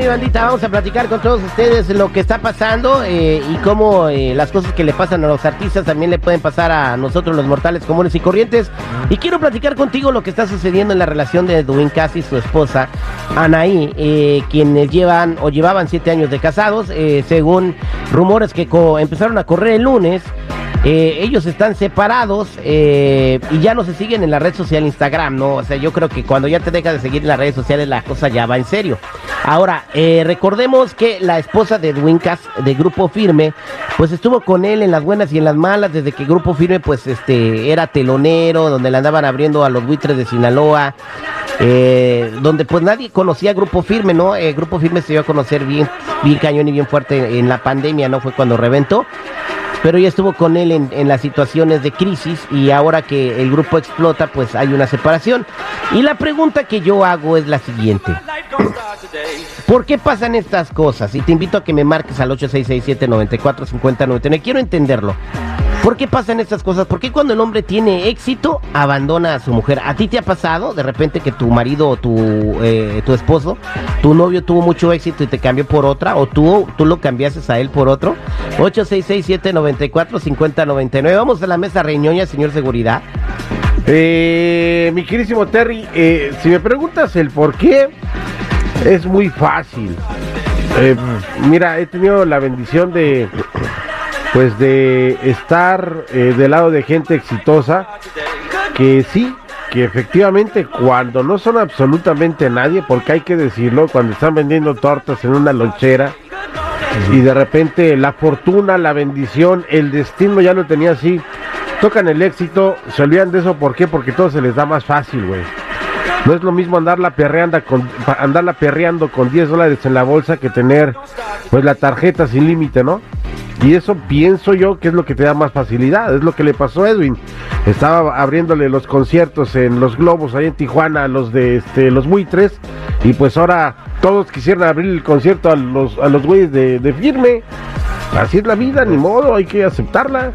Mi bandita, vamos a platicar con todos ustedes lo que está pasando eh, y cómo eh, las cosas que le pasan a los artistas también le pueden pasar a nosotros los mortales comunes y corrientes. Y quiero platicar contigo lo que está sucediendo en la relación de Edwin Cass y su esposa Anaí, eh, quienes llevan o llevaban siete años de casados, según rumores que empezaron a correr el lunes. Eh, ellos están separados eh, y ya no se siguen en la red social Instagram, ¿no? O sea, yo creo que cuando ya te dejas de seguir en las redes sociales la cosa ya va en serio. Ahora, eh, recordemos que la esposa de Edwin Cass, de Grupo Firme, pues estuvo con él en las buenas y en las malas desde que Grupo Firme pues este era telonero, donde le andaban abriendo a los buitres de Sinaloa, donde pues nadie conocía Grupo Firme, ¿no? Grupo Firme se dio a conocer bien, bien cañón y bien fuerte en la pandemia, ¿no? Fue cuando reventó pero ella estuvo con él en, las situaciones de crisis y ahora que el grupo explota, pues hay una separación. Y la pregunta que yo hago es la siguiente. ¿Por qué pasan estas cosas? Y te invito a que me marques al 8667-945099. Quiero entenderlo. ¿Por qué pasan estas cosas? ¿Por qué cuando el hombre tiene éxito abandona a su mujer? ¿A ti te ha pasado de repente que tu marido o tu, eh, tu esposo, tu novio tuvo mucho éxito y te cambió por otra? ¿O tú, tú lo cambiaste a él por otro? 866-794-5099. Vamos a la mesa reñoña, señor seguridad. Eh, mi querísimo Terry, eh, si me preguntas el por qué, es muy fácil. Eh, mira, he tenido la bendición de pues de estar eh, del lado de gente exitosa que sí, que efectivamente cuando no son absolutamente nadie, porque hay que decirlo, cuando están vendiendo tortas en una lonchera y de repente la fortuna, la bendición, el destino ya lo tenía así, tocan el éxito, se olvidan de eso, ¿por qué? Porque todo se les da más fácil, güey. No es lo mismo andarla perreando con, andarla perreando con 10 dólares en la bolsa que tener pues la tarjeta sin límite, ¿no? Y eso pienso yo que es lo que te da más facilidad. Es lo que le pasó a Edwin. Estaba abriéndole los conciertos en los globos ahí en Tijuana los de este, los buitres. Y pues ahora todos quisieran abrir el concierto a los, a los güeyes de, de firme. Así es la vida, ni modo, hay que aceptarla.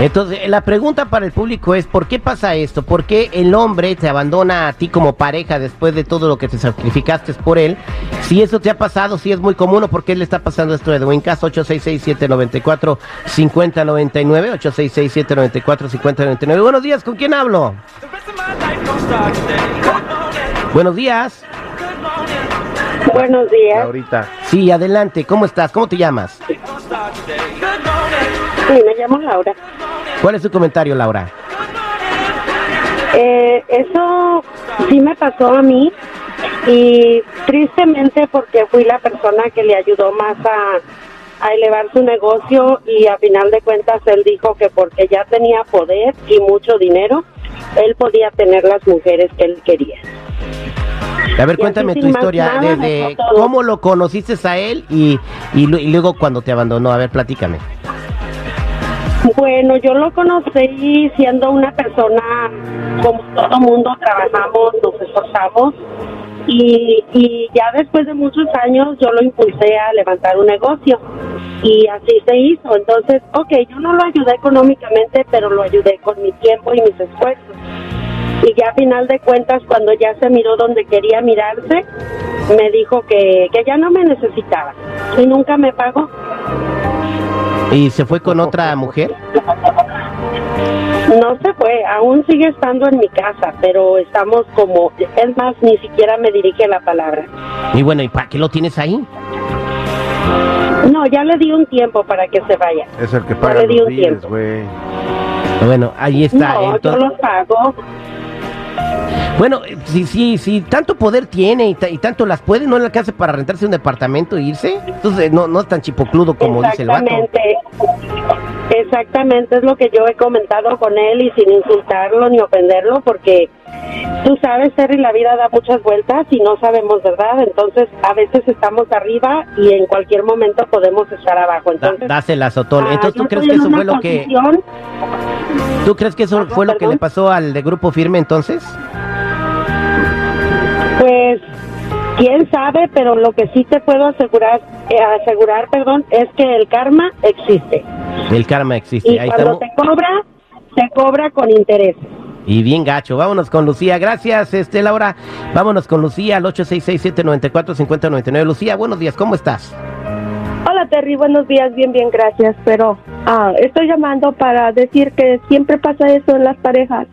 Entonces, la pregunta para el público es, ¿por qué pasa esto? ¿Por qué el hombre te abandona a ti como pareja después de todo lo que te sacrificaste por él? Si eso te ha pasado, si es muy común, ¿o por qué le está pasando esto a Edwin Cass? 866-794-5099, 866-794-5099. Buenos días, ¿con quién hablo? Buenos días. Buenos días. Ahorita. Sí, adelante, ¿cómo estás? ¿Cómo te llamas? Sí, me llamo Laura. ¿Cuál es tu comentario, Laura? Eh, eso sí me pasó a mí y tristemente porque fui la persona que le ayudó más a, a elevar su negocio y a final de cuentas él dijo que porque ya tenía poder y mucho dinero, él podía tener las mujeres que él quería. A ver, cuéntame tu historia, desde cómo lo conociste a él y, y, luego cuando te abandonó. A ver, platícame. Bueno, yo lo conocí siendo una persona como todo mundo, trabajamos, nos esforzamos y, y ya después de muchos años yo lo impulsé a levantar un negocio y así se hizo. Entonces, ok, yo no lo ayudé económicamente, pero lo ayudé con mi tiempo y mis esfuerzos. Y ya a final de cuentas, cuando ya se miró donde quería mirarse, me dijo que, que ya no me necesitaba y nunca me pagó. ¿Y se fue con otra mujer? No se fue, aún sigue estando en mi casa, pero estamos como, es más, ni siquiera me dirige la palabra. Y bueno, ¿y para qué lo tienes ahí? No, ya le di un tiempo para que se vaya. Es el que paga los días, güey. Bueno, ahí está. No, yo los pago. Bueno, si, si, si tanto poder tiene y, tanto las puede, ¿no le alcanza para rentarse un departamento e irse? Entonces no, no es tan chipocludo como dice el vato. Exactamente, es lo que yo he comentado con él y sin insultarlo ni ofenderlo, porque tú sabes, Terry, la vida da muchas vueltas y no sabemos, ¿verdad? Entonces, a veces estamos arriba y en cualquier momento podemos estar abajo. Entonces, dásela, Sotol. ah, Entonces, ¿tú crees que eso fue lo que... ¿Tú crees que eso Ajá, fue lo que le pasó al de Grupo Firme entonces? Pues quién sabe, pero lo que sí te puedo asegurar, eh, asegurar, perdón, es que el karma existe El karma existe. y Ahí cuando estamos. te cobra, te cobra con interés. Y bien gacho. Vámonos con Lucía. Gracias, este Laura. Vámonos con Lucía al 866-794-5099. Lucía, buenos días. ¿Cómo estás? Hola Terry, buenos días, bien, bien, gracias. Pero ah, estoy llamando para decir que siempre pasa eso en las parejas.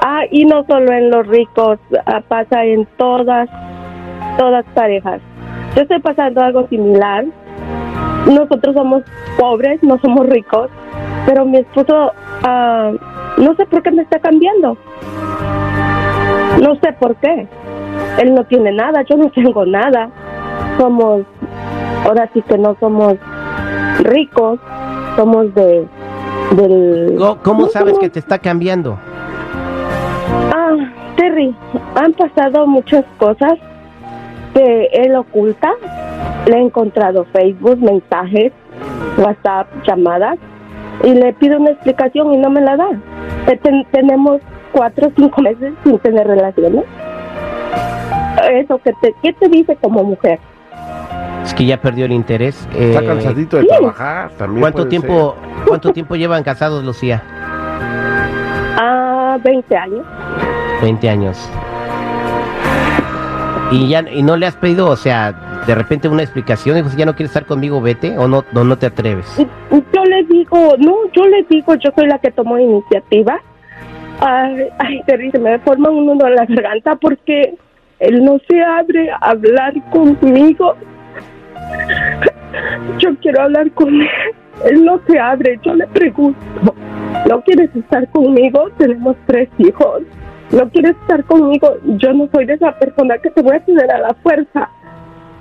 Ah, y no solo en los ricos, ah, pasa en todas, todas parejas. Yo estoy pasando algo similar. Nosotros somos pobres, no somos ricos, pero mi esposo, ah, no sé por qué me está cambiando. No sé por qué. Él no tiene nada, yo no tengo nada. Somos ahora sí que no somos ricos, somos de del ¿Cómo sabes que te está cambiando? Ah, Terry, han pasado muchas cosas que él oculta. Le he encontrado Facebook, mensajes, WhatsApp, llamadas y le pido una explicación y no me la da. Ten- tenemos cuatro o cinco meses sin tener relaciones. Eso que te, ¿qué te dice como mujer? Es que ya perdió el interés. Está Eh, cansadito de sí. trabajar también. ¿Cuánto tiempo, cuánto tiempo llevan casados, Lucía? Ah, 20 años. 20 años. Y ya y no le has pedido, o sea, de repente una explicación, dijo, si ya no quieres estar conmigo, vete o no no, no te atreves. Yo le digo, no, yo le digo, yo soy la que tomó iniciativa. Ay, ay, Terry, se me forma un nudo en la garganta porque él no se abre a hablar conmigo. Yo quiero hablar con él. Él no se abre. Yo le pregunto, ¿no quieres estar conmigo? Tenemos tres hijos. ¿No quieres estar conmigo? Yo no soy de esa persona que te voy a tener a la fuerza.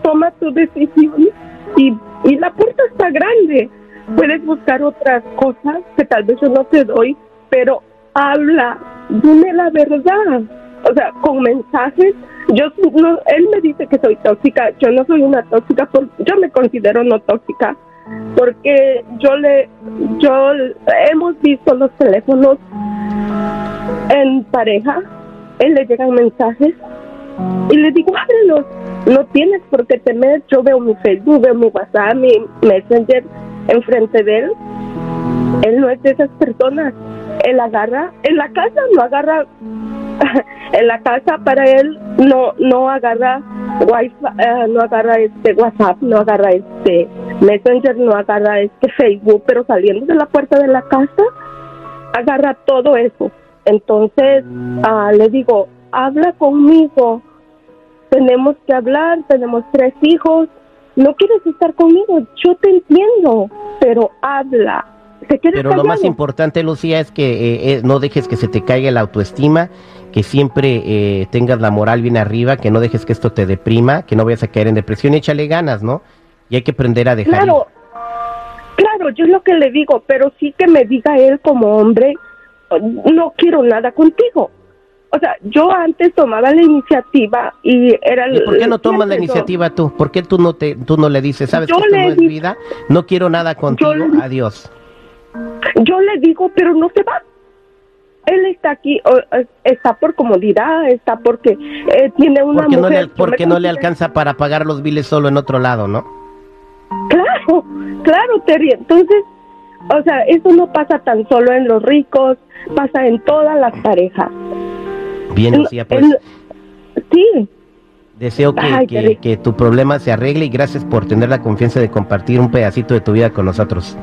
Toma tu decisión y, y la puerta está grande. Puedes buscar otras cosas que tal vez yo no te doy, pero habla, dime la verdad. O sea, con mensajes, yo no, él me dice que soy tóxica, yo no soy una tóxica, yo me considero no tóxica, porque yo le, yo hemos visto los teléfonos en pareja, él le llegan mensajes y le digo, ábrelos, no tienes por qué temer, yo veo mi Facebook, veo mi WhatsApp, mi Messenger enfrente de él, él no es de esas personas, él agarra, en la casa no agarra, en la casa para él no no agarra wifi, eh, no agarra este WhatsApp, no agarra este Messenger, no agarra este Facebook, pero saliendo de la puerta de la casa agarra todo eso. Entonces ah, le digo, habla conmigo, tenemos que hablar, tenemos tres hijos, no quieres estar conmigo, yo te entiendo, pero habla. ¿Te quedas Pero lo más importante, Lucía, es que eh, eh, no dejes que se te caiga la autoestima, que siempre eh, tengas la moral bien arriba, que no dejes que esto te deprima, que no vayas a caer en depresión, échale ganas, ¿no? Y hay que aprender a dejar Claro, claro, yo es lo que le digo, pero sí que me diga él como hombre, no quiero nada contigo. O sea, yo antes tomaba la iniciativa y era... ir. ¿Y por qué no tomas la iniciativa tú? ¿Por qué tú no te tú no le dices, sabes Yo que esto no es vida? No quiero nada contigo, adiós. Yo le digo, pero no se va. Él está aquí, o, está por comodidad, está porque eh, tiene una Porque no mujer. le, yo me porque no le alcanza para pagar los biles solo en otro lado, ¿no? Claro, claro, Terry. Entonces, o sea, eso no pasa tan solo en los ricos, pasa en todas las parejas. Bien, En- Lucía, pues sí, deseo que, Ay, que- Terry. que tu problema se arregle y gracias por tener la confianza de compartir un pedacito de tu vida con nosotros.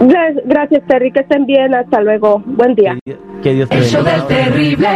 Gra- gracias, Terry. Que estén bien. Hasta luego. Buen día. Que Dios te El show bendiga. del terrible.